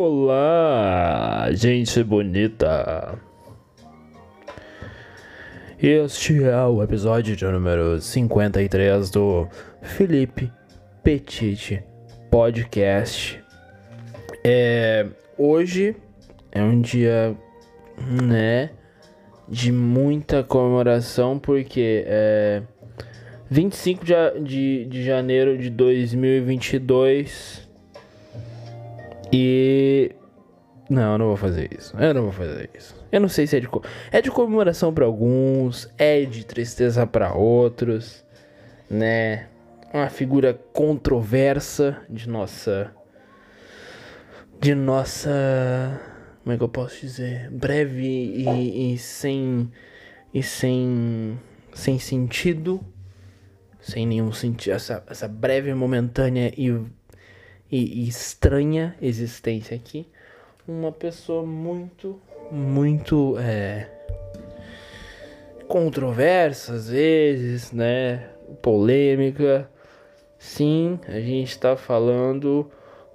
Olá, gente bonita. Este é o episódio de número 53 do Felipe Petit Podcast. É, hoje é um dia, né, de muita comemoração, porque é 25 de, de, de janeiro de 2022 e. Não, eu não vou fazer isso. Eu não vou fazer isso. Eu não sei se é de. É de comemoração para alguns, é de tristeza para outros, né? Uma figura controversa de nossa. De nossa. Como é que eu posso dizer? Breve e, e sem. E sem. Sem sentido. Sem nenhum sentido. Essa, essa breve, momentânea e e, e estranha existência aqui. Uma pessoa muito, muito é, controversa às vezes, né? Polêmica. Sim, a gente está falando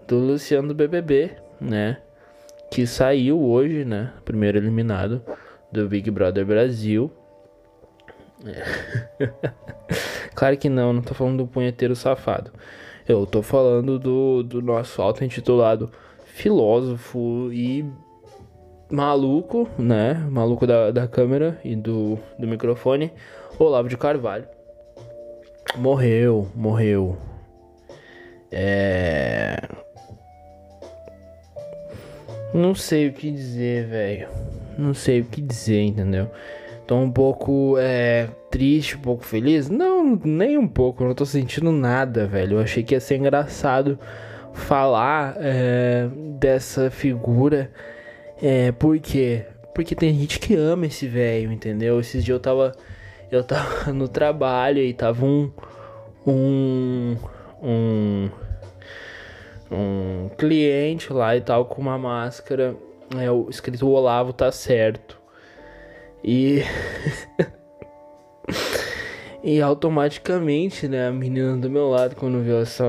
do Luciano do BBB, né? Que saiu hoje, né? Primeiro eliminado do Big Brother Brasil. É. claro que não, não tô falando do punheteiro safado. Eu tô falando do, do nosso auto-intitulado filósofo e maluco, né? Maluco da, da câmera e do, do microfone, Olavo de Carvalho. Morreu, morreu. É. Não sei o que dizer, velho. Não sei o que dizer, entendeu? Tô um pouco é, triste, um pouco feliz? Não, nem um pouco. Não tô sentindo nada, velho. Eu achei que ia ser engraçado falar é, dessa figura. É, por quê? Porque tem gente que ama esse velho, entendeu? Esses dias eu tava. Eu tava no trabalho e tava um. Um. Um. Um cliente lá e tal com uma máscara. É, o escrito Olavo tá certo. E. e automaticamente, né, a menina do meu lado, quando viu essa,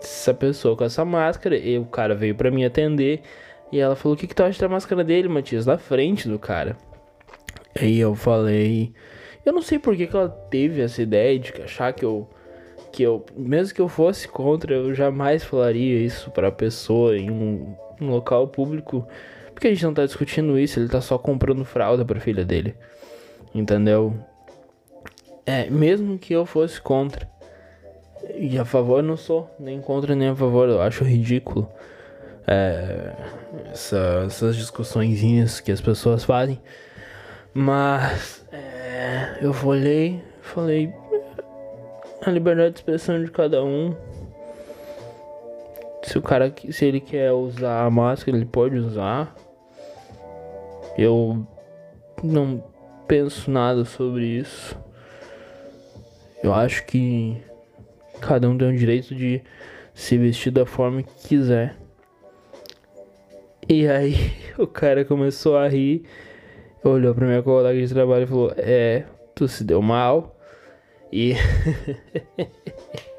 essa pessoa com essa máscara, e o cara veio para mim atender. E ela falou: O que, que tu acha da máscara dele, Matias? Na frente do cara. Aí eu falei. Eu não sei por que, que ela teve essa ideia de achar que eu. Que eu. Mesmo que eu fosse contra, eu jamais falaria isso pra pessoa em um, um local público. Porque a gente não tá discutindo isso, ele tá só comprando fralda pra filha dele. Entendeu? É, mesmo que eu fosse contra. E a favor não sou, nem contra nem a favor, eu acho ridículo. É, essa, essas discussõezinhas que as pessoas fazem. Mas é, eu olhei, falei a liberdade de expressão de cada um. Se o cara, se ele quer usar a máscara, ele pode usar. Eu não penso nada sobre isso. Eu acho que cada um tem o direito de se vestir da forma que quiser. E aí o cara começou a rir, olhou pra minha colega de trabalho e falou: É, tu se deu mal. E.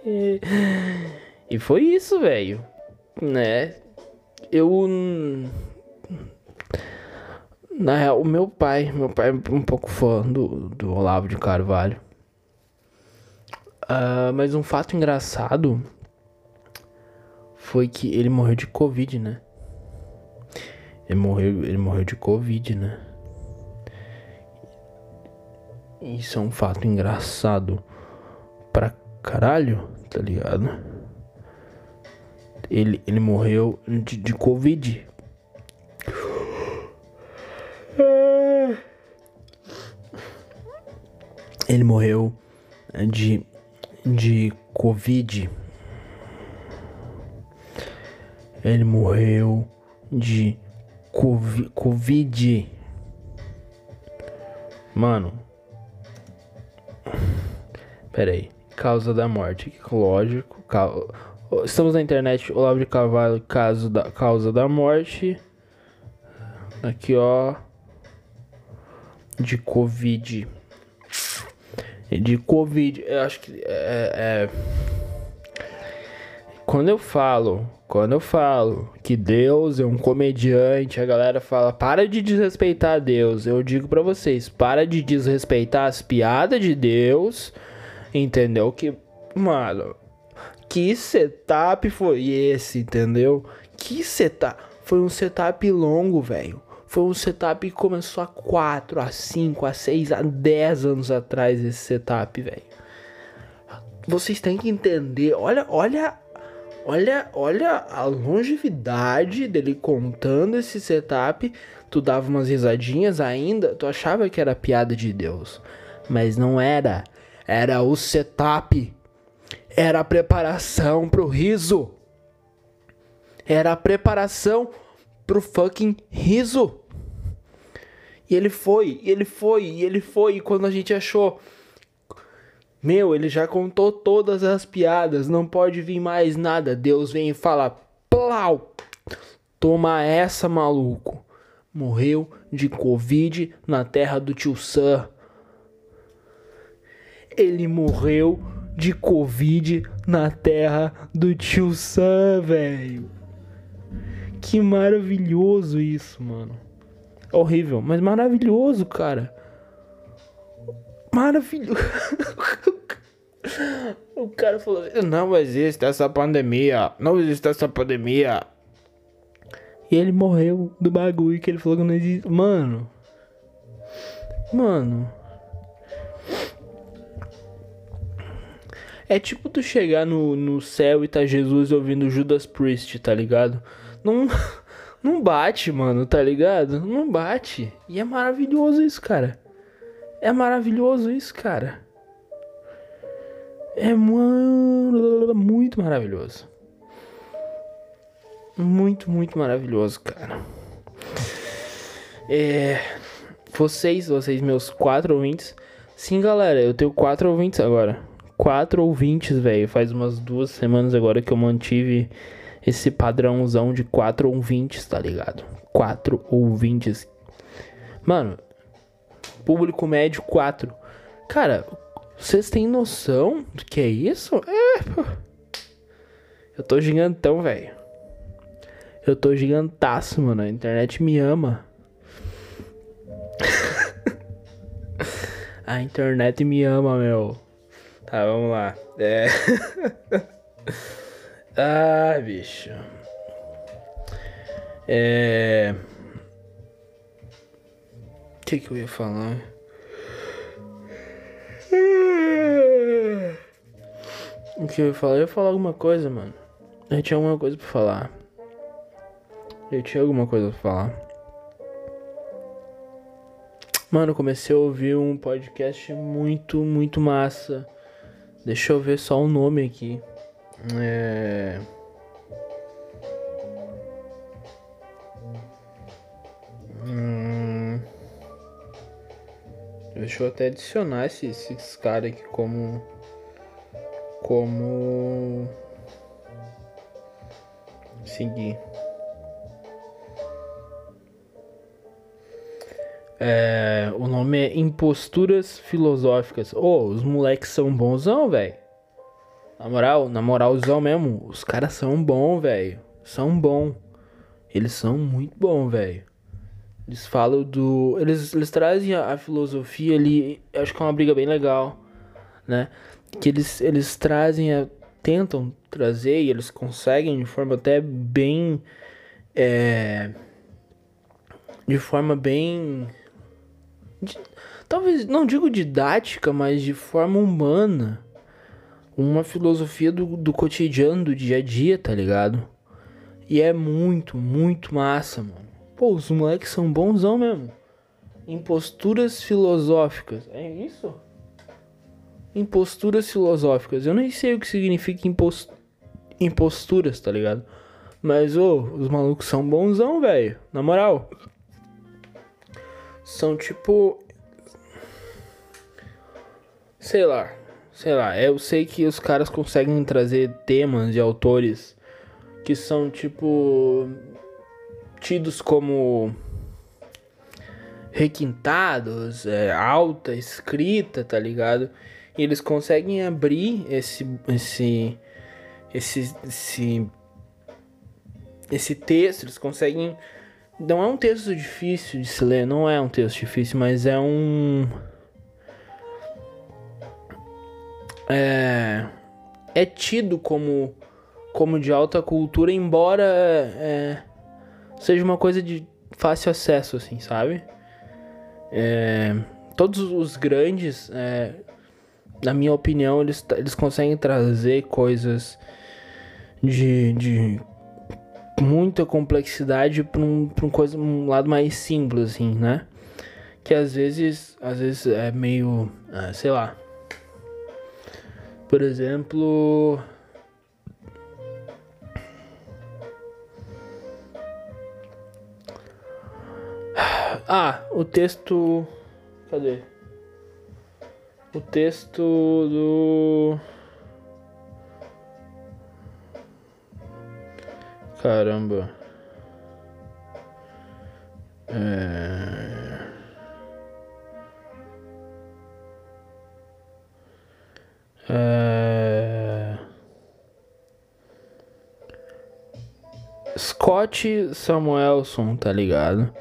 e foi isso, velho. Né? Eu na real, o meu pai, meu pai é um pouco fã do, do Olavo de Carvalho. Uh, mas um fato engraçado foi que ele morreu de Covid, né? Ele morreu, ele morreu de Covid, né? Isso é um fato engraçado pra caralho, tá ligado? Ele, ele morreu de, de Covid. Ele morreu eh, de, de Covid. Ele morreu de Covid. Mano. Pera aí. Causa da morte. Lógico. Estamos na internet. Olavo de Carvalho. Caso da, causa da morte. Aqui, ó. De Covid de Covid, eu acho que é, é quando eu falo, quando eu falo que Deus é um comediante, a galera fala, para de desrespeitar Deus. Eu digo para vocês, para de desrespeitar as piadas de Deus, entendeu? Que, mano, que setup foi esse, entendeu? Que setup. Foi um setup longo, velho. Foi um setup que começou há 4, a 5, a 6, a 10 anos atrás esse setup, velho. Vocês têm que entender, olha, olha, olha, olha a longevidade dele contando esse setup. Tu dava umas risadinhas ainda, tu achava que era piada de Deus, mas não era. Era o setup. Era a preparação pro riso. Era a preparação pro fucking riso. E ele foi, e ele foi, e ele foi. E quando a gente achou. Meu, ele já contou todas as piadas, não pode vir mais nada. Deus vem e fala: Plau! Toma essa, maluco. Morreu de Covid na terra do tio Sam. Ele morreu de Covid na terra do tio Sam, velho. Que maravilhoso isso, mano. Horrível, mas maravilhoso, cara. Maravilhoso. o cara falou: Não existe essa pandemia. Não existe essa pandemia. E ele morreu do bagulho que ele falou que não existe. Mano. Mano. É tipo tu chegar no, no céu e tá Jesus ouvindo Judas Priest, tá ligado? Não, não bate, mano, tá ligado? Não bate. E é maravilhoso isso, cara. É maravilhoso isso, cara. É muito maravilhoso. Muito, muito maravilhoso, cara. É. Vocês, vocês, meus quatro ouvintes. Sim, galera, eu tenho quatro ouvintes agora quatro ouvintes, velho. Faz umas duas semanas agora que eu mantive esse padrãozão de quatro ouvintes, tá ligado? Quatro ouvintes. Mano, público médio quatro. Cara, vocês têm noção do que é isso? É, pô. Eu tô gigantão, velho. Eu tô gigantaço, mano. A internet me ama. A internet me ama, meu. Tá, vamos lá. É. ah, bicho. É. O que, que eu ia falar? O que eu ia falar? Eu ia falar alguma coisa, mano. Eu tinha alguma coisa pra falar. Eu tinha alguma coisa pra falar. Mano, comecei a ouvir um podcast muito, muito massa Deixa eu ver só o nome aqui. É... Hum... Deixa eu até adicionar esses, esses caras aqui como. Como. Seguir. É, o nome é Imposturas Filosóficas. Ô, oh, os moleques são bonzão, velho. Na moral, na moralzão mesmo, os caras são bons, velho. São bom. Eles são muito bom, velho. Eles falam do. Eles, eles trazem a, a, filosofia ali. Acho que é uma briga bem legal, né? Que eles, eles trazem, a, tentam trazer e eles conseguem de forma até bem. É, de forma bem de, talvez não digo didática, mas de forma humana, uma filosofia do, do cotidiano, do dia a dia, tá ligado? E é muito, muito massa, mano. Pô, os moleques são bonzão mesmo. Imposturas filosóficas. É isso? Imposturas filosóficas. Eu nem sei o que significa impost... imposturas, tá ligado? Mas, ô, os malucos são bonzão, velho. Na moral são tipo. Sei lá. Sei lá. Eu sei que os caras conseguem trazer temas de autores que são tipo. tidos como requintados, é, alta escrita, tá ligado? E eles conseguem abrir esse esse esse, esse, esse texto, eles conseguem. Não é um texto difícil de se ler, não é um texto difícil, mas é um. É, é tido como, como de alta cultura, embora é, seja uma coisa de fácil acesso, assim, sabe? É, todos os grandes, é, na minha opinião, eles, eles conseguem trazer coisas de, de muita complexidade para um, um, coisa, um lado mais simples, assim, né? Que às vezes, às vezes é meio, ah, sei lá. Por exemplo, Ah, o texto. Cadê? O texto do. Caramba. É... É... Scott Samuelson, tá ligado?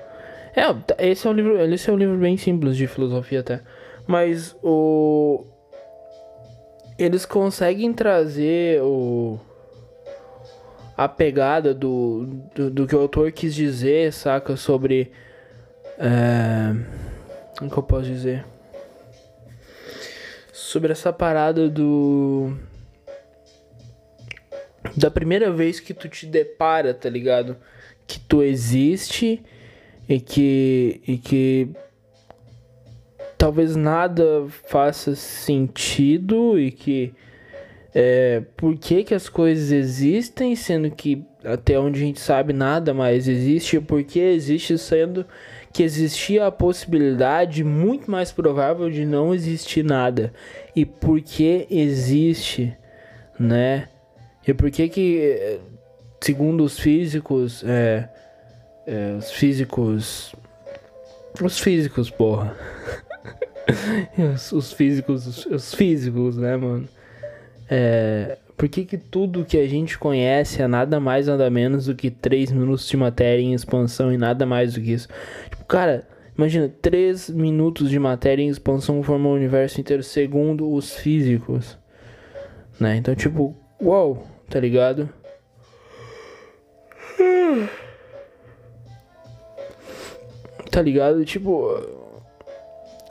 É, esse é um livro, esse é um livro bem simples de filosofia até, mas o eles conseguem trazer o a pegada do, do, do que o autor quis dizer, saca, sobre é, como que eu posso dizer? Sobre essa parada do da primeira vez que tu te depara, tá ligado? Que tu existe e que, e que talvez nada faça sentido e que é, por que, que as coisas existem, sendo que até onde a gente sabe nada mais existe, porque existe sendo que existia a possibilidade muito mais provável de não existir nada. E por que existe, né? E por que que, segundo os físicos, é, é, os físicos. Os físicos, porra. os, os, físicos, os, os, físicos, né, mano? É, por que, que tudo que a gente conhece é nada mais, nada menos do que 3 minutos de matéria em expansão e nada mais do que isso? Tipo, cara, imagina, 3 minutos de matéria em expansão formam o universo inteiro, segundo os físicos. Né? Então, tipo, uau, tá ligado? Tá ligado? Tipo.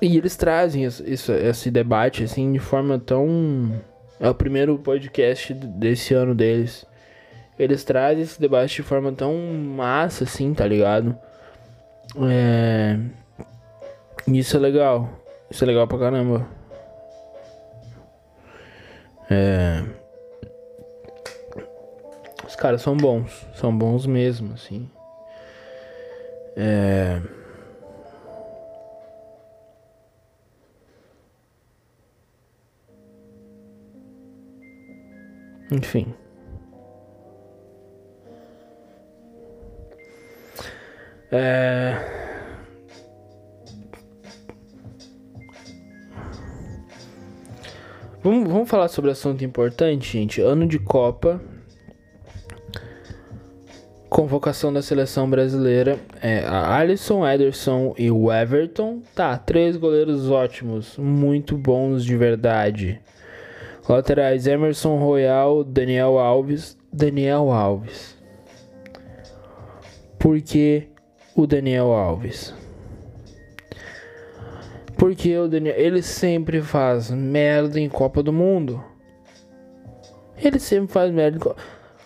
E eles trazem esse debate, assim, de forma tão. É o primeiro podcast desse ano deles. Eles trazem esse debate de forma tão massa, assim, tá ligado? É. Isso é legal. Isso é legal pra caramba. É. Os caras são bons. São bons mesmo, assim. É. Enfim. É... Vamos, vamos falar sobre assunto importante, gente. Ano de Copa. Convocação da seleção brasileira. É a Alisson, Ederson e o Everton. Tá, três goleiros ótimos. Muito bons de verdade. Laterais Emerson Royal, Daniel Alves. Daniel Alves. Por que o Daniel Alves? Porque o Daniel, ele sempre faz merda em Copa do Mundo. Ele sempre faz merda em Copa.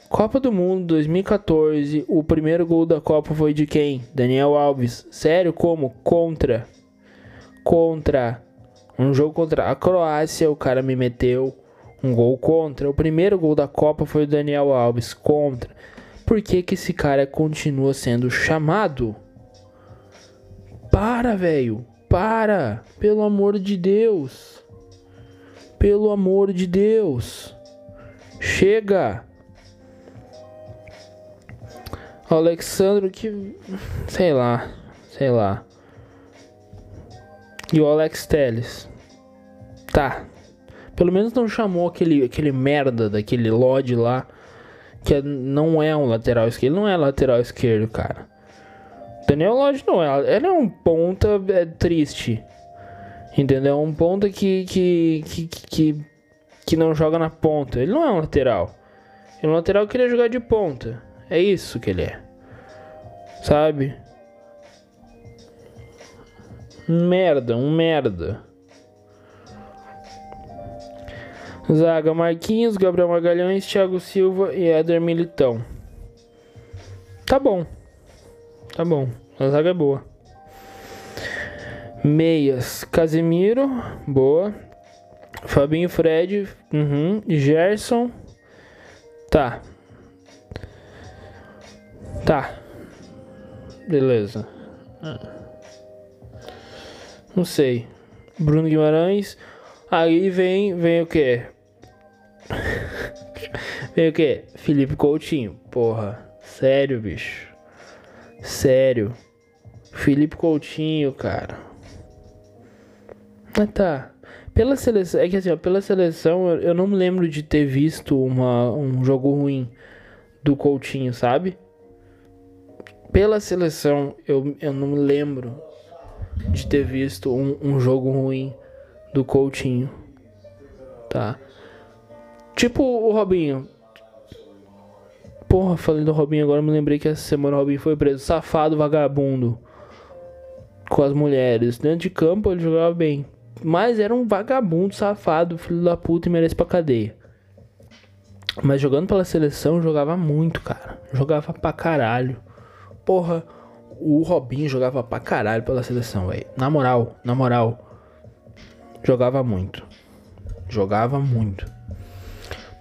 Copa do Mundo 2014, o primeiro gol da Copa foi de quem? Daniel Alves. Sério, como? Contra. Contra. Um jogo contra a Croácia, o cara me meteu um gol contra. O primeiro gol da Copa foi o Daniel Alves contra. Por que, que esse cara continua sendo chamado? Para, velho. Para. Pelo amor de Deus. Pelo amor de Deus. Chega. O Alexandro que. Sei lá. Sei lá. E o Alex Teles. Tá. Pelo menos não chamou aquele, aquele merda daquele Lodge lá, que é, não é um lateral esquerdo. Ele não é lateral esquerdo, cara. Daniel Lodge não é. Ele é um ponta é triste. Entendeu? Um ponta que, que, que, que, que não joga na ponta. Ele não é um lateral. Ele é um lateral que queria jogar de ponta. É isso que ele é. Sabe? Merda, um merda. Zaga Marquinhos, Gabriel Magalhães, Thiago Silva e Éder Militão. Tá bom. Tá bom. A zaga é boa. Meias, Casemiro, boa. Fabinho Fred, uhum. Gerson. Tá. Tá. Beleza. Não sei. Bruno Guimarães. Aí vem, vem o quê? vem o quê? Felipe Coutinho. Porra. Sério, bicho. Sério. Felipe Coutinho, cara. Ah, tá. Pela seleção, é que assim, ó, pela seleção eu, não me lembro de ter visto uma, um jogo ruim do Coutinho, sabe? Pela seleção eu, eu não me lembro de ter visto um, um jogo ruim do Coutinho, tá? Tipo o Robinho. Porra, falei do Robinho agora, me lembrei que essa semana o Robinho foi preso. Safado, vagabundo. Com as mulheres. Dentro de campo ele jogava bem. Mas era um vagabundo, safado, filho da puta e merece pra cadeia. Mas jogando pela seleção, jogava muito, cara. Jogava pra caralho. Porra, o Robinho jogava pra caralho pela seleção, velho. Na moral, na moral. Jogava muito. Jogava muito.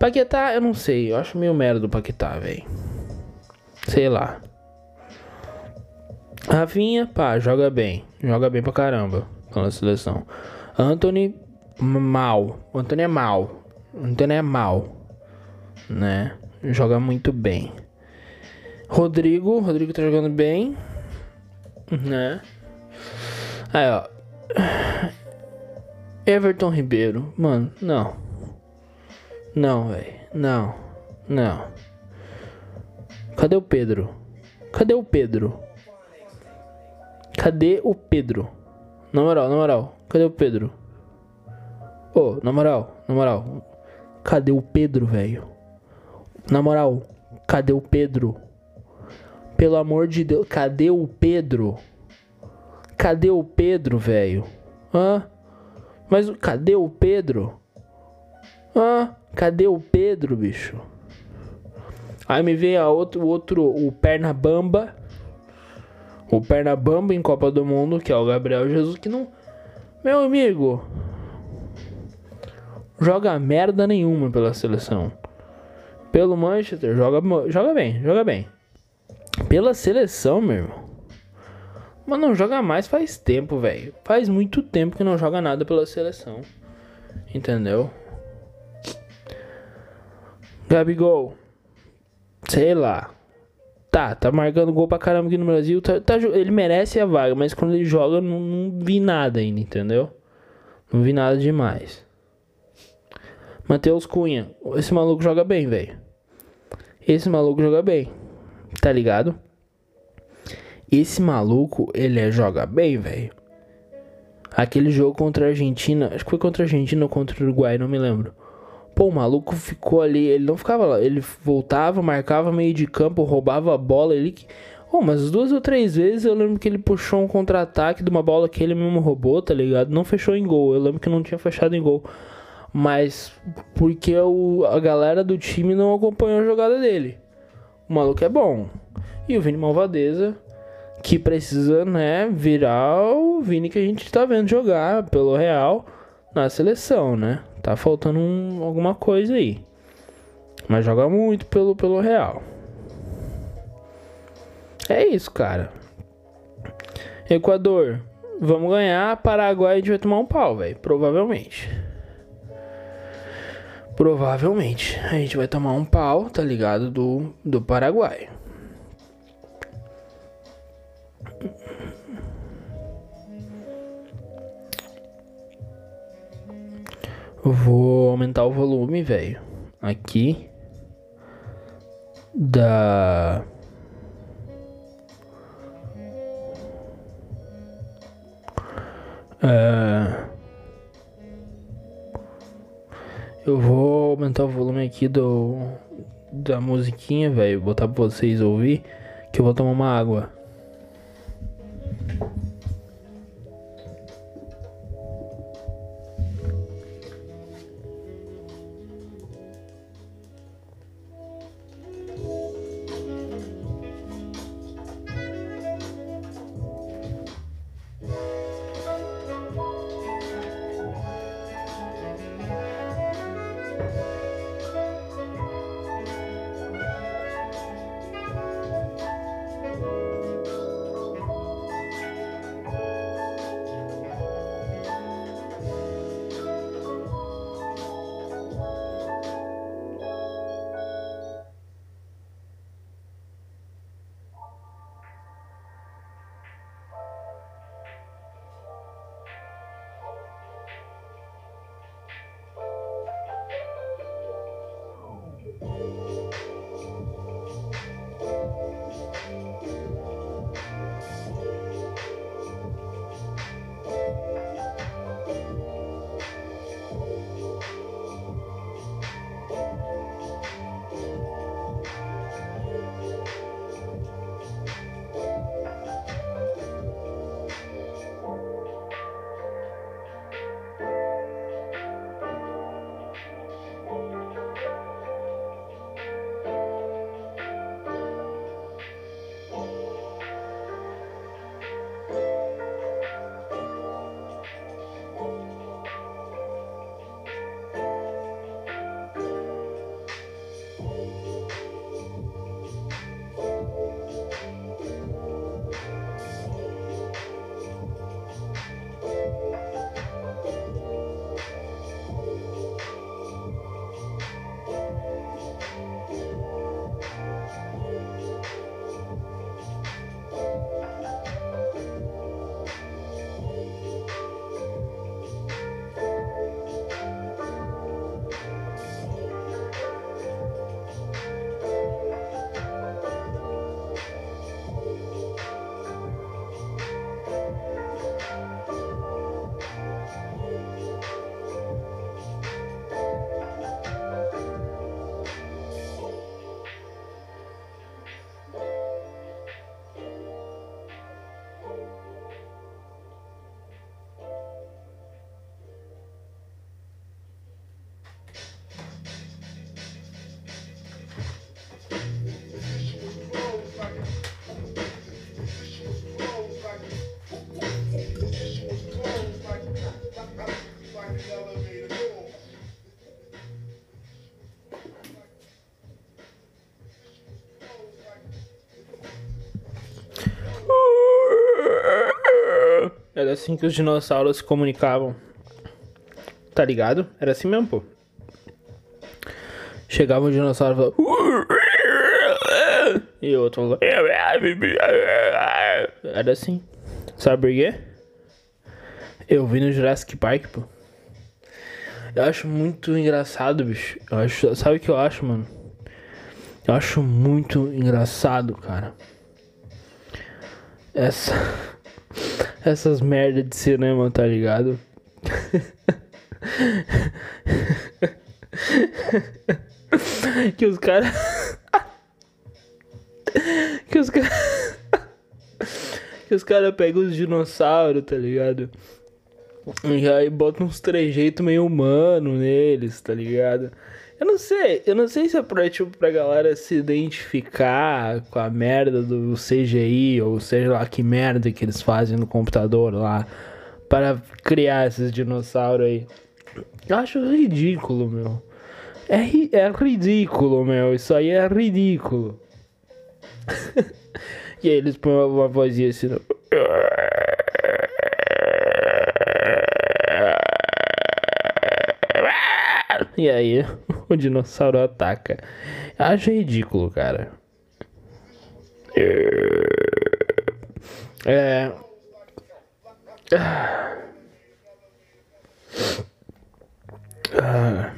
Paquetá, eu não sei. Eu acho meio merda do Paquetá, velho. Sei lá. Rafinha, pá, joga bem. Joga bem pra caramba pela seleção. Anthony, mal. O Anthony é mal. O Anthony é mal. Né? Joga muito bem. Rodrigo, Rodrigo tá jogando bem. Né? Aí, ó. Everton Ribeiro. Mano, não. Não, velho. Não. Não. Cadê o Pedro? Cadê o Pedro? Cadê o Pedro? Na moral, na moral. Cadê o Pedro? Ô, oh, na moral, na moral. Cadê o Pedro, velho? Na moral, cadê o Pedro? Pelo amor de Deus, cadê o Pedro? Cadê o Pedro, velho? Hã? Mas cadê o Pedro? Hã? Cadê o Pedro, bicho? Aí me vem a outro, outro, o perna bamba. O perna bamba em Copa do Mundo, que é o Gabriel Jesus, que não meu amigo, joga merda nenhuma pela seleção. Pelo Manchester, joga, joga bem, joga bem. Pela seleção, meu irmão. Mas não joga mais faz tempo, velho. Faz muito tempo que não joga nada pela seleção. Entendeu? Gabigol. Sei lá. Tá, tá marcando gol pra caramba aqui no Brasil. Tá, tá, ele merece a vaga, mas quando ele joga, não, não vi nada ainda, entendeu? Não vi nada demais. Matheus Cunha. Esse maluco joga bem, velho. Esse maluco joga bem. Tá ligado? Esse maluco, ele é, joga bem, velho. Aquele jogo contra a Argentina. Acho que foi contra a Argentina ou contra o Uruguai, não me lembro. Pô, o maluco ficou ali, ele não ficava lá, ele voltava, marcava meio de campo, roubava a bola, ele... Oh, mas duas ou três vezes eu lembro que ele puxou um contra-ataque de uma bola que ele mesmo roubou, tá ligado? Não fechou em gol, eu lembro que não tinha fechado em gol. Mas porque o, a galera do time não acompanhou a jogada dele. O maluco é bom. E o Vini Malvadeza, que precisa, né, virar o Vini que a gente tá vendo jogar pelo Real na seleção, né? Tá faltando um, alguma coisa aí. Mas joga muito pelo, pelo Real. É isso, cara. Equador, vamos ganhar. Paraguai a gente vai tomar um pau, velho. Provavelmente. Provavelmente a gente vai tomar um pau, tá ligado? Do, do Paraguai. Vou aumentar o volume, velho. Aqui. Da. É... Eu vou aumentar o volume aqui do da musiquinha, velho, botar pra vocês ouvir, que eu vou tomar uma água. Era assim que os dinossauros se comunicavam. Tá ligado? Era assim mesmo, pô. Chegava um dinossauro e falava. E outro. Era assim. Sabe por quê? Eu vi no Jurassic Park, pô. Eu acho muito engraçado, bicho. Eu acho, sabe o que eu acho, mano? Eu acho muito engraçado, cara. Essa essas merda de cinema, tá ligado? que os caras que os caras que os caras pegam os dinossauros, tá ligado? E aí botam uns trejeitos meio humano neles, tá ligado? Eu não sei, eu não sei se é pra, tipo, pra galera se identificar com a merda do CGI, ou seja lá que merda que eles fazem no computador lá, para criar esses dinossauros aí. Eu acho ridículo, meu. É, é ridículo, meu. Isso aí é ridículo. e aí eles põem uma vozinha assim. E aí o dinossauro ataca. Acho ridículo, cara. É. Ah.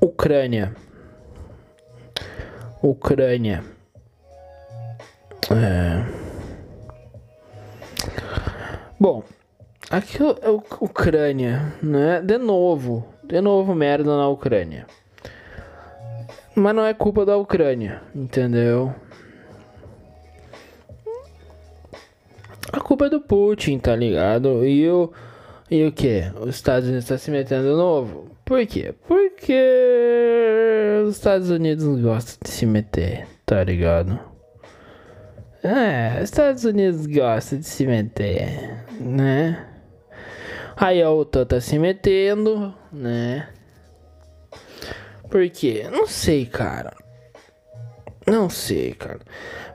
Ucrânia. Ucrânia. É. Bom, aqui é o Ucrânia, né? De novo, de novo merda na Ucrânia. Mas não é culpa da Ucrânia, entendeu? A culpa é do Putin, tá ligado? E o. E o que? Os Estados Unidos tá se metendo de novo? Por quê? Porque os Estados Unidos gostam de se meter, tá ligado? É, os Estados Unidos gostam de se meter, né? Aí a OTAN tá se metendo, né? Por quê? Não sei, cara. Não sei, cara.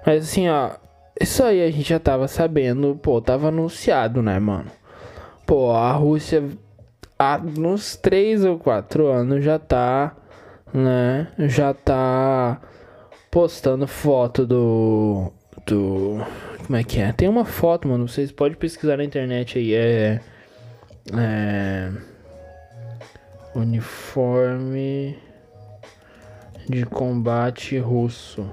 Mas assim, ó. Isso aí a gente já tava sabendo, pô, tava anunciado, né, mano? Pô, a Rússia há uns 3 ou 4 anos já tá, né? Já tá postando foto do. Do. Como é que é? Tem uma foto, mano. Vocês podem pesquisar na internet aí. É. É. Uniforme de combate russo.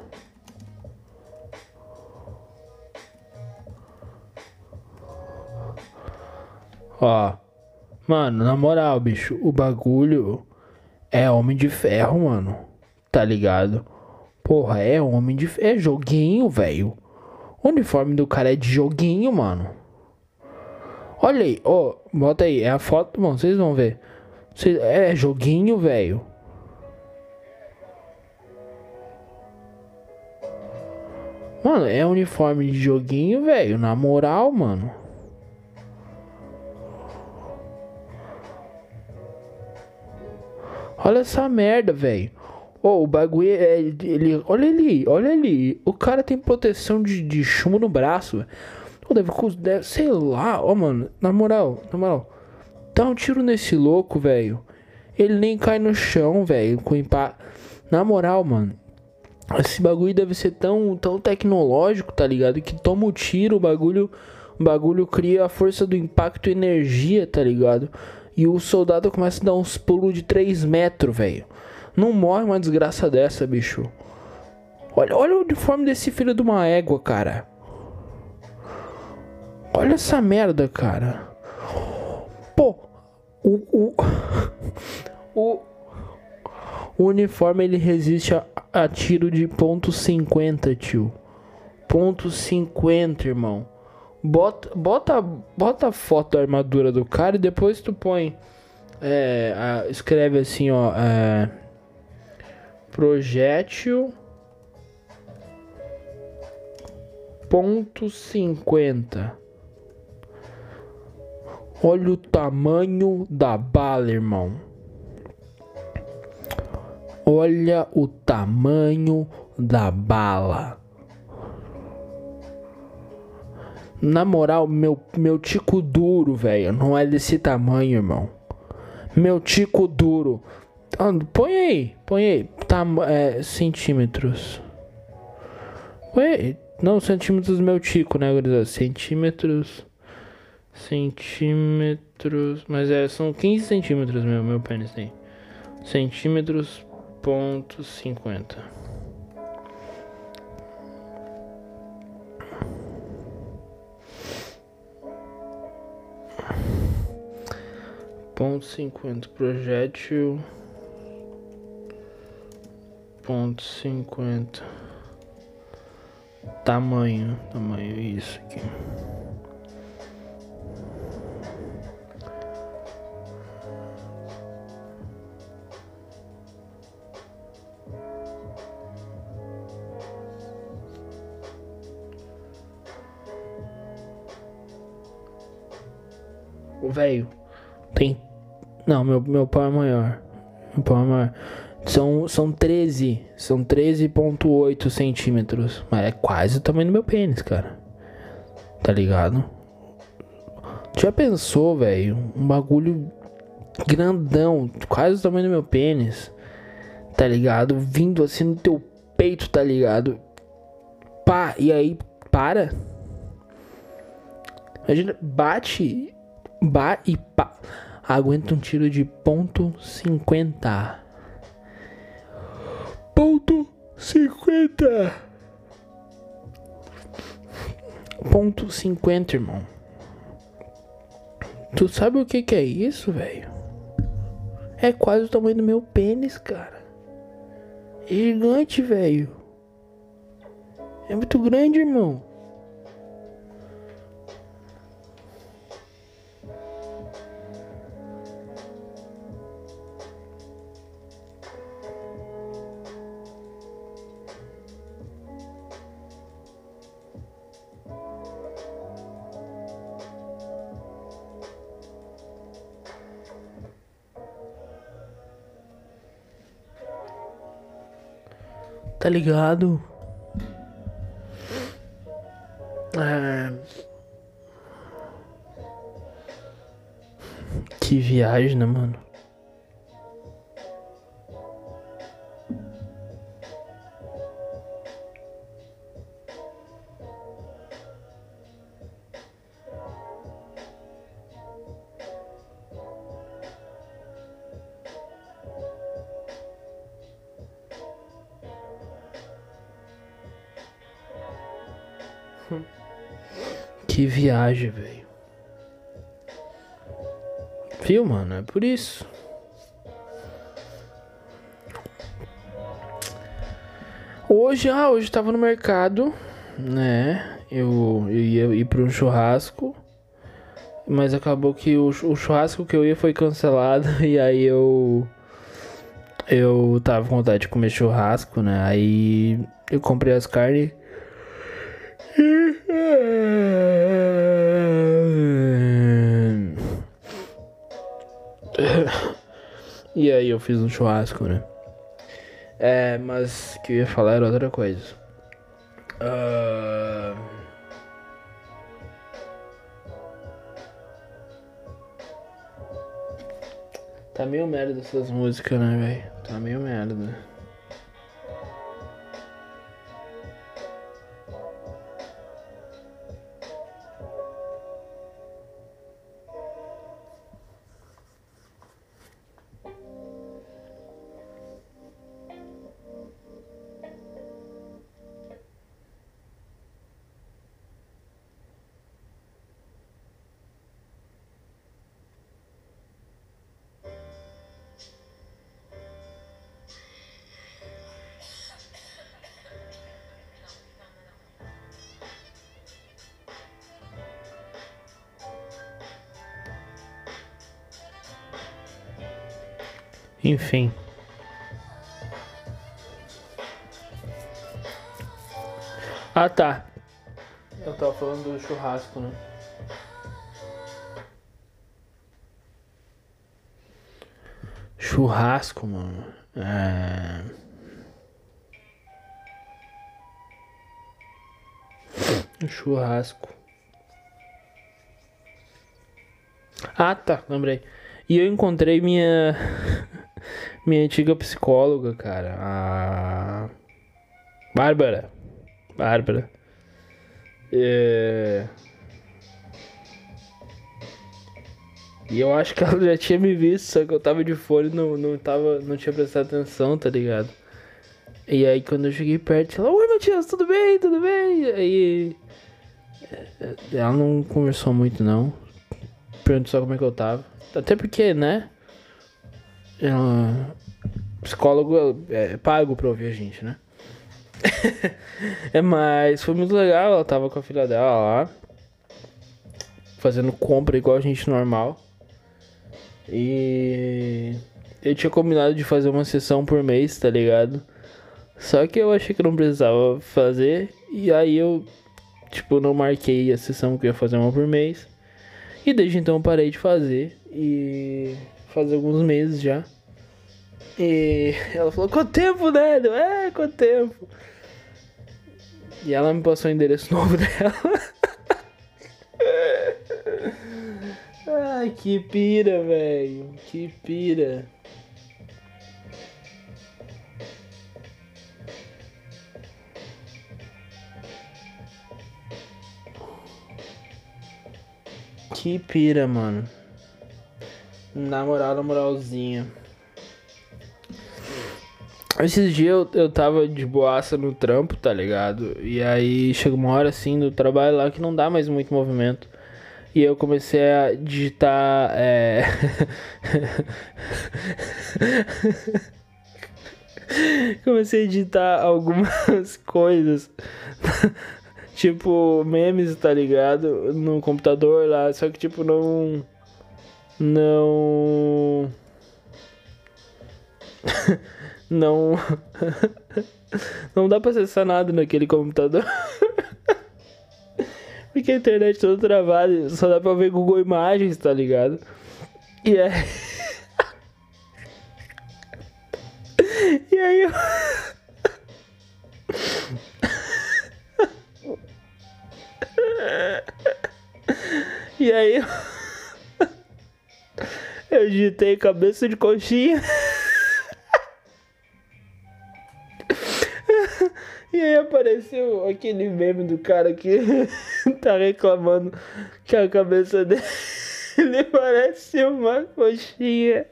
Ó, mano, na moral, bicho, o bagulho é Homem de Ferro, mano. Tá ligado? Porra, é Homem de Ferro. É joguinho, velho. O uniforme do cara é de joguinho, mano. Olha aí, ó, bota aí, é a foto, mano, vocês vão ver. é joguinho, velho. Mano, é uniforme de joguinho, velho. Na moral, mano. Olha essa merda, velho. Oh, o bagulho é. Ele, olha ali, olha ali. O cara tem proteção de, de chumbo no braço. Véio. Deve, deve. Sei lá, ó, oh, mano. Na moral, na moral. Dá um tiro nesse louco, velho. Ele nem cai no chão, velho. Com impacto. Na moral, mano. Esse bagulho deve ser tão, tão tecnológico, tá ligado? Que toma o tiro, o bagulho, o bagulho cria a força do impacto e energia, tá ligado? E o soldado começa a dar uns pulos de 3 metros, velho. Não morre uma desgraça dessa, bicho. Olha, olha o uniforme desse filho de uma égua, cara. Olha essa merda, cara. Pô, o, o, o, o uniforme ele resiste a, a tiro de ponto .50, tio. Ponto .50, irmão. Bota, bota, bota a foto da armadura do cara e depois tu põe. É, a, escreve assim, ó. É, projétil. Ponto .50. Olha o tamanho da bala, irmão. Olha o tamanho da bala. Na moral, meu, meu tico duro, velho, não é desse tamanho, irmão. Meu tico duro. Põe aí, põe aí. Tá, é, centímetros. Põe aí. Não, centímetros meu tico, né, gurizada? Centímetros. Centímetros. Mas é, são 15 centímetros meu, meu pênis tem. Centímetros ponto cinquenta. Ponto cinquenta projétil. Ponto cinquenta. Tamanho, tamanho isso aqui. Velho, tem. Não, meu, meu pau é maior. Meu pau é maior. São, são 13. São 13,8 centímetros. Mas é quase o tamanho do meu pênis, cara. Tá ligado? Já pensou, velho? Um bagulho grandão, quase o tamanho do meu pênis. Tá ligado? Vindo assim no teu peito, tá ligado? Pá, e aí para. Imagina, bate Ba e pá. Aguenta um tiro de ponto .50. Ponto cinquenta. Ponto cinquenta, irmão. Tu sabe o que que é isso, velho? É quase o tamanho do meu pênis, cara. É gigante, velho. É muito grande, irmão. Ligado? É... Que viagem, né, mano? Viagem, velho. Viu, mano? É por isso. Hoje, ah, hoje tava no mercado, né? Eu, eu ia ir pra um churrasco. Mas acabou que o, o churrasco que eu ia foi cancelado. E aí eu. Eu tava com vontade de comer churrasco, né? Aí eu comprei as carnes. Aí eu fiz um churrasco, né? É, mas que eu ia falar era outra coisa. Uh... Tá meio merda essas músicas, né, velho? Tá meio merda. Enfim. Ah tá. Eu tava falando do churrasco, né? Churrasco, mano. É... Churrasco. Ah tá, lembrei. E eu encontrei minha minha antiga psicóloga, cara, a Bárbara. Bárbara. É... E eu acho que ela já tinha me visto, só que eu tava de fone e não, não, tava, não tinha prestado atenção, tá ligado? E aí quando eu cheguei perto, ela, oi Matias, tudo bem, tudo bem? Aí é, ela não conversou muito não. Perguntou só como é que eu tava. Até porque, né? Ela, psicólogo é, é pago pra ouvir a gente, né? é, mas foi muito legal. Ela tava com a filha dela lá, fazendo compra igual a gente normal. E eu tinha combinado de fazer uma sessão por mês, tá ligado? Só que eu achei que não precisava fazer. E aí eu, tipo, não marquei a sessão que eu ia fazer uma por mês. E desde então eu parei de fazer. E faz alguns meses já. E ela falou, quanto tempo, né? é, quanto tempo? E ela me passou o endereço novo dela. Ai, que pira, velho. Que pira. Que pira, mano. Na moral, na moralzinha. Esses dias eu, eu tava de boaça no trampo, tá ligado? E aí chega uma hora assim do trabalho lá que não dá mais muito movimento. E eu comecei a digitar. É... comecei a editar algumas coisas. tipo, memes, tá ligado? No computador lá. Só que, tipo, não. Não. não. não dá pra acessar nada naquele computador. Porque a internet toda travada, só dá pra ver Google Imagens, tá ligado? E aí. e aí eu. e aí eu digitei cabeça de coxinha. E aí apareceu aquele meme do cara que tá reclamando que a cabeça dele parece uma coxinha.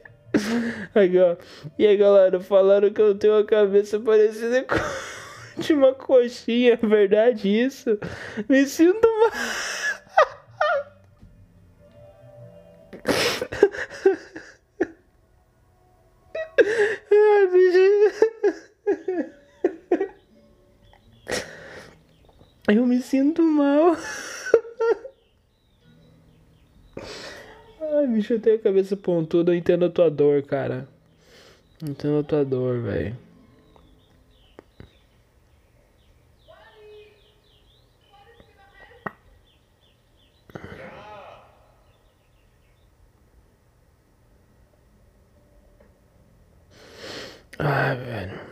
Aqui, ó. E aí, galera, falaram que eu tenho uma cabeça parecida com de uma coxinha. Verdade isso? Me sinto mal. Ai, bicho. Eu me sinto mal. Ai, bicho, eu tenho a cabeça pontuda, eu entendo a tua dor, cara. Entendo a tua dor, velho. Ai, velho.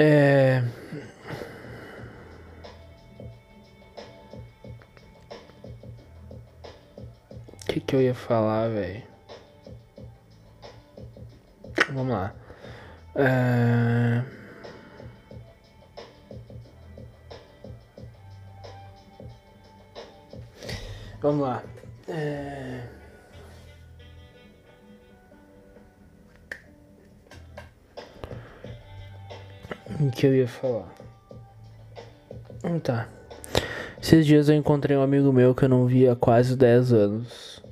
É. O que, que eu ia falar, velho? Vamos lá. É... Vamos lá. que eu ia falar? Tá. Esses dias eu encontrei um amigo meu que eu não via há quase 10 anos.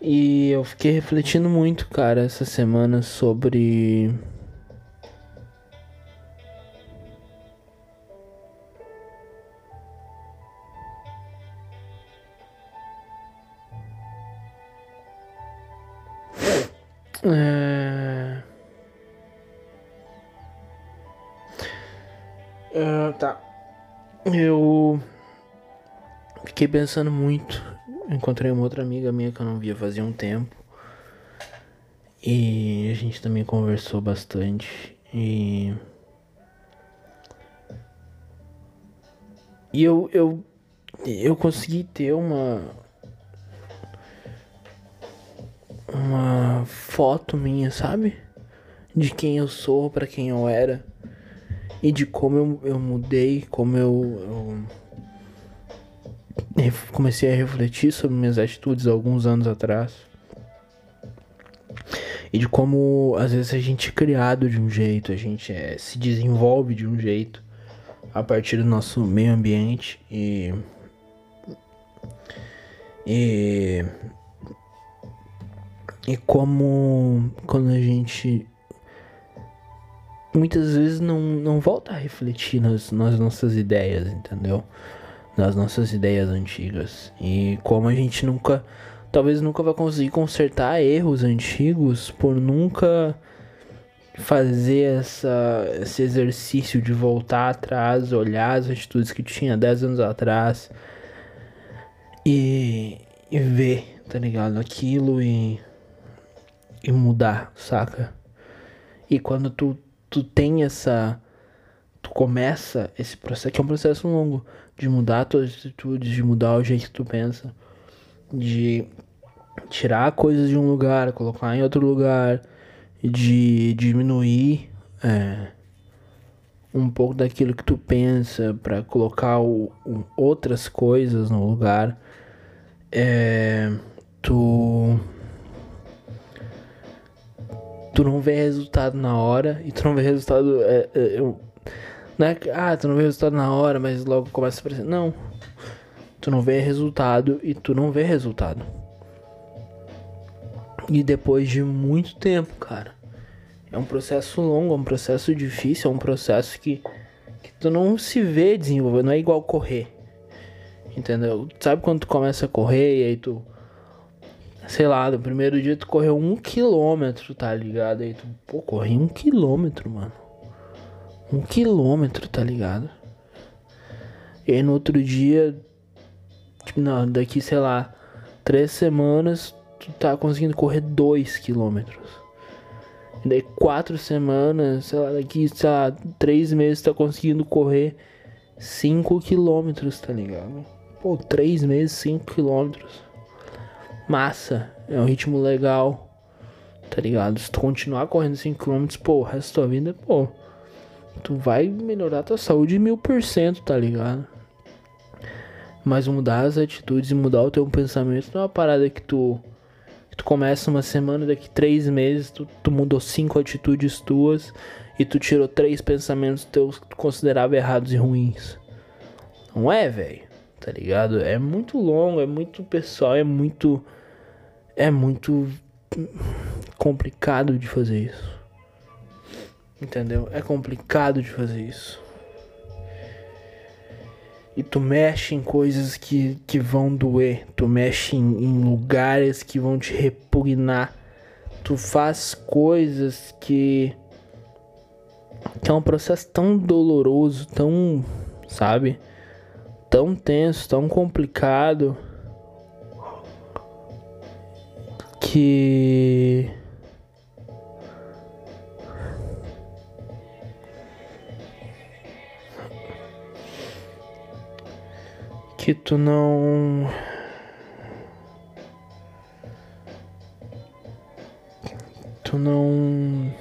E eu fiquei refletindo muito, cara, essa semana sobre. Pensando muito. Encontrei uma outra amiga minha que eu não via fazia um tempo. E a gente também conversou bastante. E. E eu, eu, eu consegui ter uma. Uma foto minha, sabe? De quem eu sou, para quem eu era e de como eu, eu mudei, como eu, eu comecei a refletir sobre minhas atitudes alguns anos atrás. E de como às vezes a gente é criado de um jeito, a gente é, se desenvolve de um jeito a partir do nosso meio ambiente e. E. E como quando a gente muitas vezes não, não volta a refletir nas, nas nossas ideias, entendeu? Nas nossas ideias antigas. E como a gente nunca, talvez nunca vai conseguir consertar erros antigos por nunca fazer essa, esse exercício de voltar atrás, olhar as atitudes que tinha 10 anos atrás e, e ver, tá ligado? Aquilo e, e mudar, saca? E quando tu tu tem essa. Tu começa esse processo, que é um processo longo, de mudar tuas atitudes, de mudar o jeito que tu pensa, de tirar coisas de um lugar, colocar em outro lugar, de diminuir é, um pouco daquilo que tu pensa para colocar o, o, outras coisas no lugar. É, tu tu não vê resultado na hora e tu não vê resultado é, é, não é ah tu não vê resultado na hora mas logo começa a aparecer não tu não vê resultado e tu não vê resultado e depois de muito tempo cara é um processo longo, é um processo difícil, é um processo que, que tu não se vê desenvolver, não é igual correr. Entendeu? Sabe quando tu começa a correr e aí tu. Sei lá, no primeiro dia tu correu um quilômetro, tá ligado? Aí tu, pô, corri um quilômetro, mano. Um quilômetro, tá ligado? E aí no outro dia, tipo, não, daqui, sei lá, três semanas, tu tá conseguindo correr dois quilômetros. Daí quatro semanas, sei lá, daqui, sei lá, três meses tá conseguindo correr 5 quilômetros, tá ligado? Pô, três meses, 5 quilômetros. Massa, é um ritmo legal, tá ligado? Se tu continuar correndo 5 quilômetros, pô, o resto da tua vida, pô, tu vai melhorar tua saúde mil por cento, tá ligado? Mas mudar as atitudes e mudar o teu pensamento não é uma parada que tu tu começa uma semana, daqui três meses tu, tu mudou cinco atitudes tuas e tu tirou três pensamentos teus que tu considerava errados e ruins. Não é, velho? Tá ligado? É muito longo, é muito pessoal, é muito. É muito complicado de fazer isso. Entendeu? É complicado de fazer isso. E tu mexe em coisas que, que vão doer, tu mexe em, em lugares que vão te repugnar, tu faz coisas que que é um processo tão doloroso, tão, sabe, tão tenso, tão complicado que que tu não. Tu não.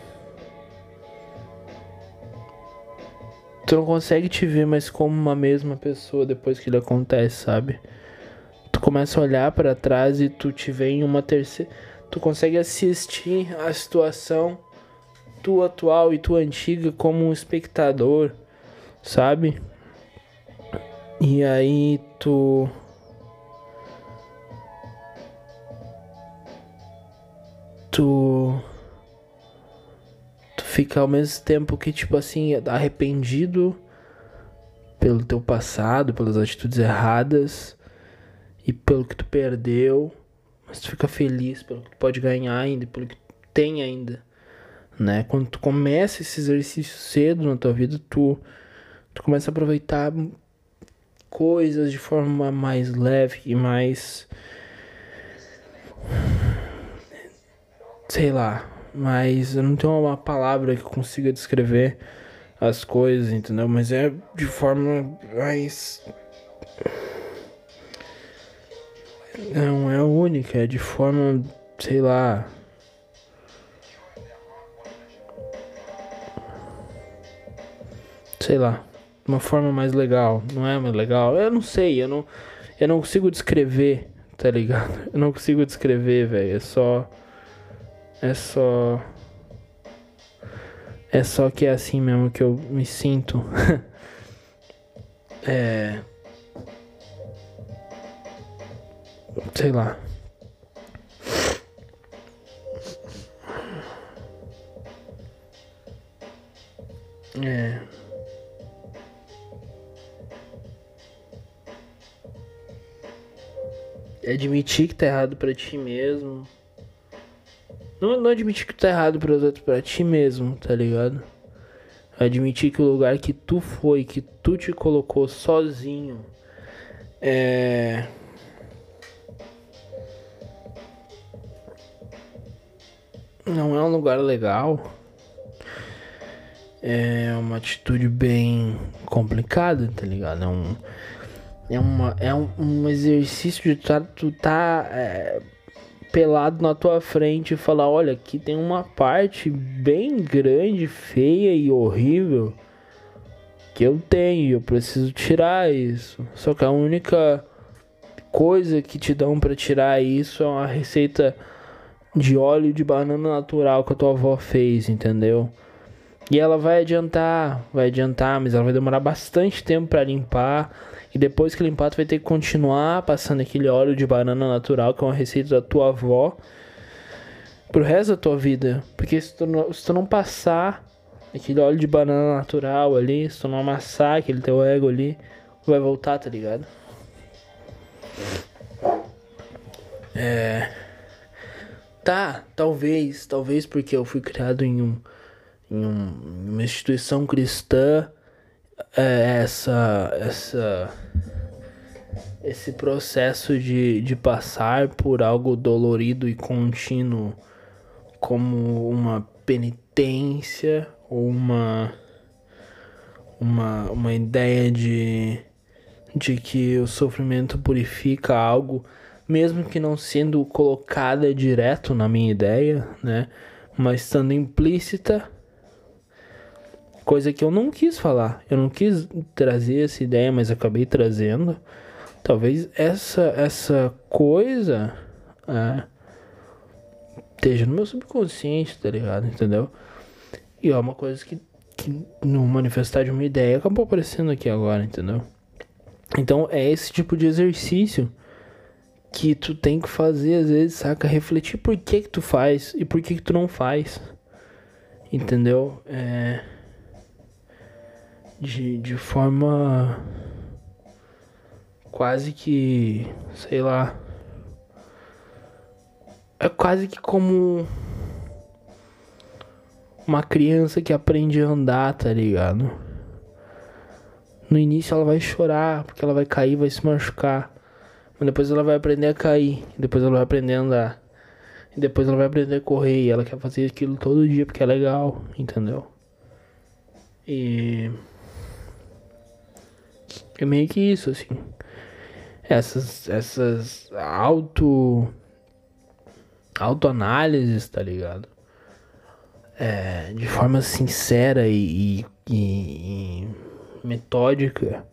Tu não consegue te ver mais como uma mesma pessoa depois que ele acontece, sabe? Tu começa a olhar para trás e tu te vê em uma terceira. Tu consegue assistir a situação tua atual e tua antiga como um espectador, sabe? E aí tu tu tu fica ao mesmo tempo que tipo assim arrependido pelo teu passado, pelas atitudes erradas e pelo que tu perdeu, mas tu fica feliz pelo que tu pode ganhar ainda, pelo que tu tem ainda, né? Quando tu começa esse exercício cedo na tua vida, tu tu começa a aproveitar coisas de forma mais leve e mais. Sei lá, mas eu não tenho uma palavra que consiga descrever as coisas, entendeu? Mas é de forma mais. Não é única, é de forma, sei lá. Sei lá uma forma mais legal. Não é mais legal? Eu não sei, eu não, eu não consigo descrever, tá ligado? Eu não consigo descrever, velho. É só. É só. É só que é assim mesmo que eu me sinto. é. Sei lá. É. admitir que tá errado para ti mesmo. Não, não admitir que tá errado para os outros, para ti mesmo, tá ligado? Admitir que o lugar que tu foi, que tu te colocou sozinho, é. Não é um lugar legal. É uma atitude bem complicada, tá ligado? É um é, uma, é um, um exercício de tá, tu tá é, pelado na tua frente e falar: olha, aqui tem uma parte bem grande, feia e horrível que eu tenho, eu preciso tirar isso. Só que a única coisa que te dão para tirar isso é uma receita de óleo de banana natural que a tua avó fez, entendeu? E ela vai adiantar, vai adiantar, mas ela vai demorar bastante tempo para limpar. E depois que limpar, tu vai ter que continuar passando aquele óleo de banana natural, que é uma receita da tua avó, pro resto da tua vida. Porque se tu não, se tu não passar aquele óleo de banana natural ali, se tu não amassar aquele teu ego ali, vai voltar, tá ligado? É. Tá, talvez, talvez porque eu fui criado em um em um, uma instituição cristã, é, essa essa esse processo de, de passar por algo dolorido e contínuo como uma penitência ou uma uma, uma ideia de, de que o sofrimento purifica algo, mesmo que não sendo colocada direto na minha ideia, né? Mas estando implícita, coisa que eu não quis falar. Eu não quis trazer essa ideia, mas acabei trazendo. Talvez essa essa coisa é, esteja no meu subconsciente, tá ligado? Entendeu? E é uma coisa que, que no manifestar de uma ideia acabou aparecendo aqui agora, entendeu? Então é esse tipo de exercício que tu tem que fazer às vezes, saca? Refletir por que que tu faz e por que que tu não faz. Entendeu? É... De, de forma quase que, sei lá, é quase que como uma criança que aprende a andar, tá ligado? No início ela vai chorar, porque ela vai cair, vai se machucar. Mas depois ela vai aprender a cair, depois ela vai aprender a andar. E depois ela vai aprender a correr, e ela quer fazer aquilo todo dia porque é legal, entendeu? E é meio que isso, assim. Essas essas auto autoanálises, tá ligado? É, de forma sincera e, e, e, metódica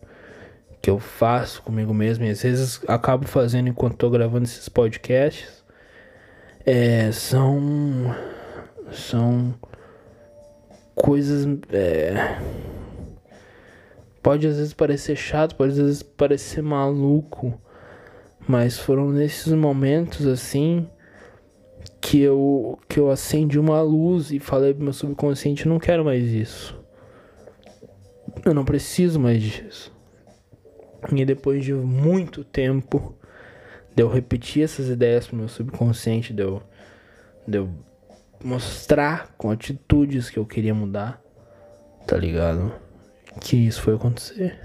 que eu faço comigo mesmo e às vezes acabo fazendo enquanto tô gravando esses podcasts é, são são coisas é, pode às vezes parecer chato pode às vezes parecer maluco mas foram nesses momentos assim que eu que eu acendi uma luz e falei pro meu subconsciente, não quero mais isso. Eu não preciso mais disso. E depois de muito tempo de eu repetir essas ideias pro meu subconsciente, de eu, de eu mostrar com atitudes que eu queria mudar, tá ligado? Que isso foi acontecer.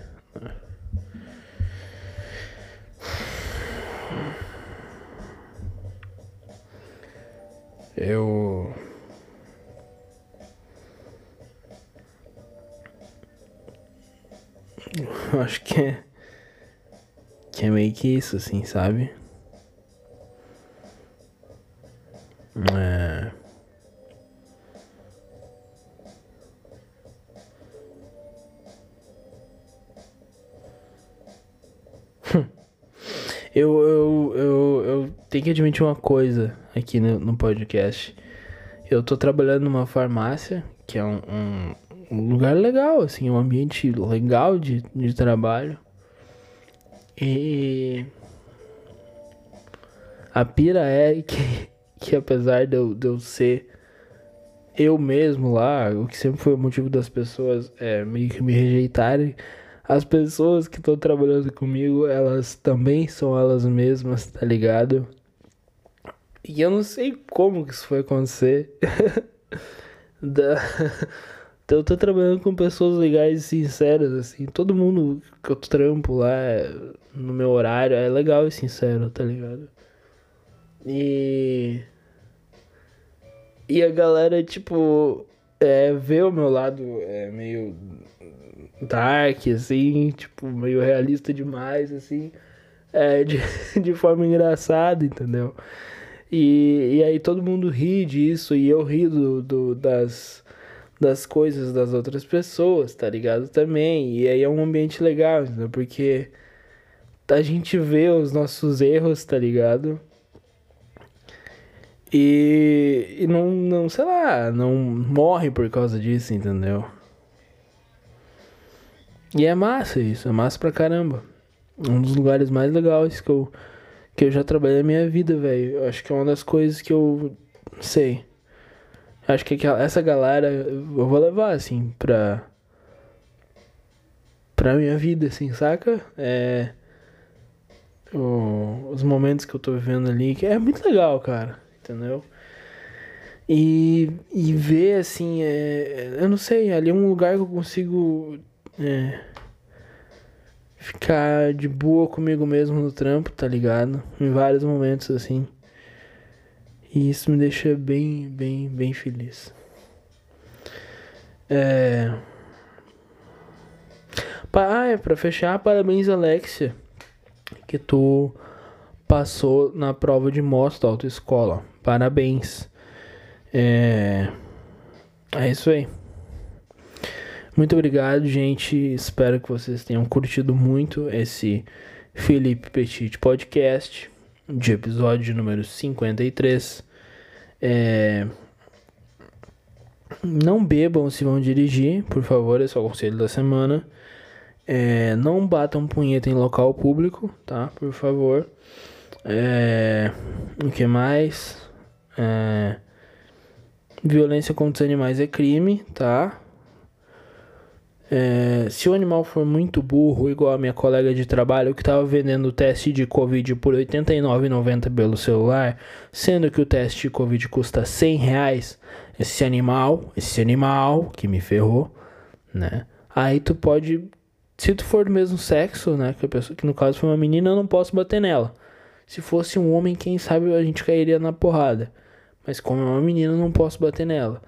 Eu. Acho que é. Que é meio que isso, assim, sabe? Que admitir uma coisa aqui no, no podcast. Eu tô trabalhando numa farmácia, que é um, um, um lugar legal, assim, um ambiente legal de, de trabalho. E a pira é que, que apesar de eu, de eu ser eu mesmo lá, o que sempre foi o motivo das pessoas é, meio que me rejeitarem, as pessoas que estão trabalhando comigo, elas também são elas mesmas, tá ligado? E eu não sei como que isso foi acontecer. da... Eu tô trabalhando com pessoas legais e sinceras, assim. Todo mundo que eu trampo lá no meu horário é legal e sincero, tá ligado? E. E a galera, tipo, é, vê o meu lado é, meio dark, assim, tipo, meio realista demais, assim, é, de, de forma engraçada, entendeu? E, e aí todo mundo ri disso e eu ri do, do, das, das coisas das outras pessoas, tá ligado? Também. E aí é um ambiente legal, entendeu? Porque a gente vê os nossos erros, tá ligado? E, e não, não, sei lá, não morre por causa disso, entendeu? E é massa isso, é massa pra caramba. Um dos lugares mais legais que eu, que eu já trabalhei na minha vida, velho. Acho que é uma das coisas que eu sei. Acho que essa galera eu vou levar, assim, pra. pra minha vida, assim, saca? É. O, os momentos que eu tô vivendo ali, que é muito legal, cara, entendeu? E, e ver, assim, é, eu não sei, ali é um lugar que eu consigo é, ficar de boa comigo mesmo no trampo, tá ligado? Em vários momentos assim. E isso me deixa bem, bem, bem feliz. É. Ah, é, pra fechar, parabéns, Alexia. Que tu passou na prova de moto da autoescola. Parabéns. É. É isso aí. Muito obrigado, gente. Espero que vocês tenham curtido muito esse Felipe Petit Podcast, de episódio número 53. É... Não bebam se vão dirigir, por favor, esse é o conselho da semana. É... Não batam punheta em local público, tá? Por favor. É... O que mais? É... Violência contra os animais é crime, tá? É, se o animal for muito burro, igual a minha colega de trabalho que estava vendendo o teste de Covid por R$ 89,90 pelo celular, sendo que o teste de Covid custa 100 reais, esse animal, esse animal que me ferrou, né? Aí tu pode, se tu for do mesmo sexo, né? Que, pessoa, que no caso foi uma menina, eu não posso bater nela. Se fosse um homem, quem sabe a gente cairia na porrada. Mas como é uma menina, eu não posso bater nela.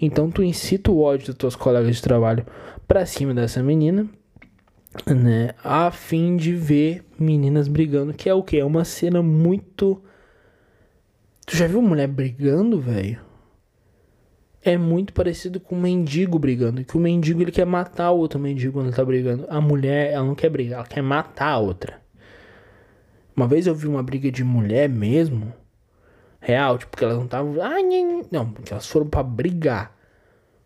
Então tu incita o ódio dos teus colegas de trabalho pra cima dessa menina, né? A fim de ver meninas brigando, que é o que? É uma cena muito. Tu já viu mulher brigando, velho? É muito parecido com um mendigo brigando. Que o mendigo ele quer matar o outro mendigo quando ele tá brigando. A mulher, ela não quer brigar, ela quer matar a outra. Uma vez eu vi uma briga de mulher mesmo. Real, tipo, que elas não estavam. Não, porque elas foram para brigar.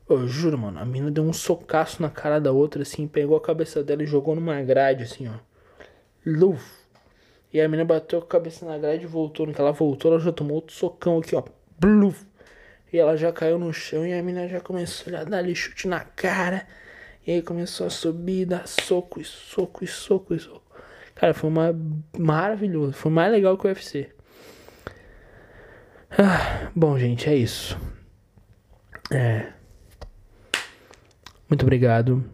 Eu juro, mano, a mina deu um socaço na cara da outra, assim, pegou a cabeça dela e jogou numa grade, assim, ó. Luf. E a mina bateu a cabeça na grade e voltou. No que ela voltou, ela já tomou outro socão aqui, ó. Bluf. E ela já caiu no chão e a mina já começou a dar ali chute na cara. E aí começou a subir, dar soco e soco e soco e soco. Cara, foi uma maravilhoso. Foi mais legal que o UFC. Ah, bom, gente, é isso. É. Muito obrigado.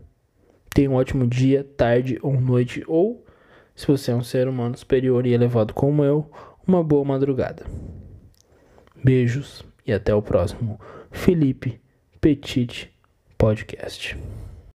Tenha um ótimo dia, tarde ou noite, ou, se você é um ser humano superior e elevado como eu, uma boa madrugada. Beijos e até o próximo Felipe Petit Podcast.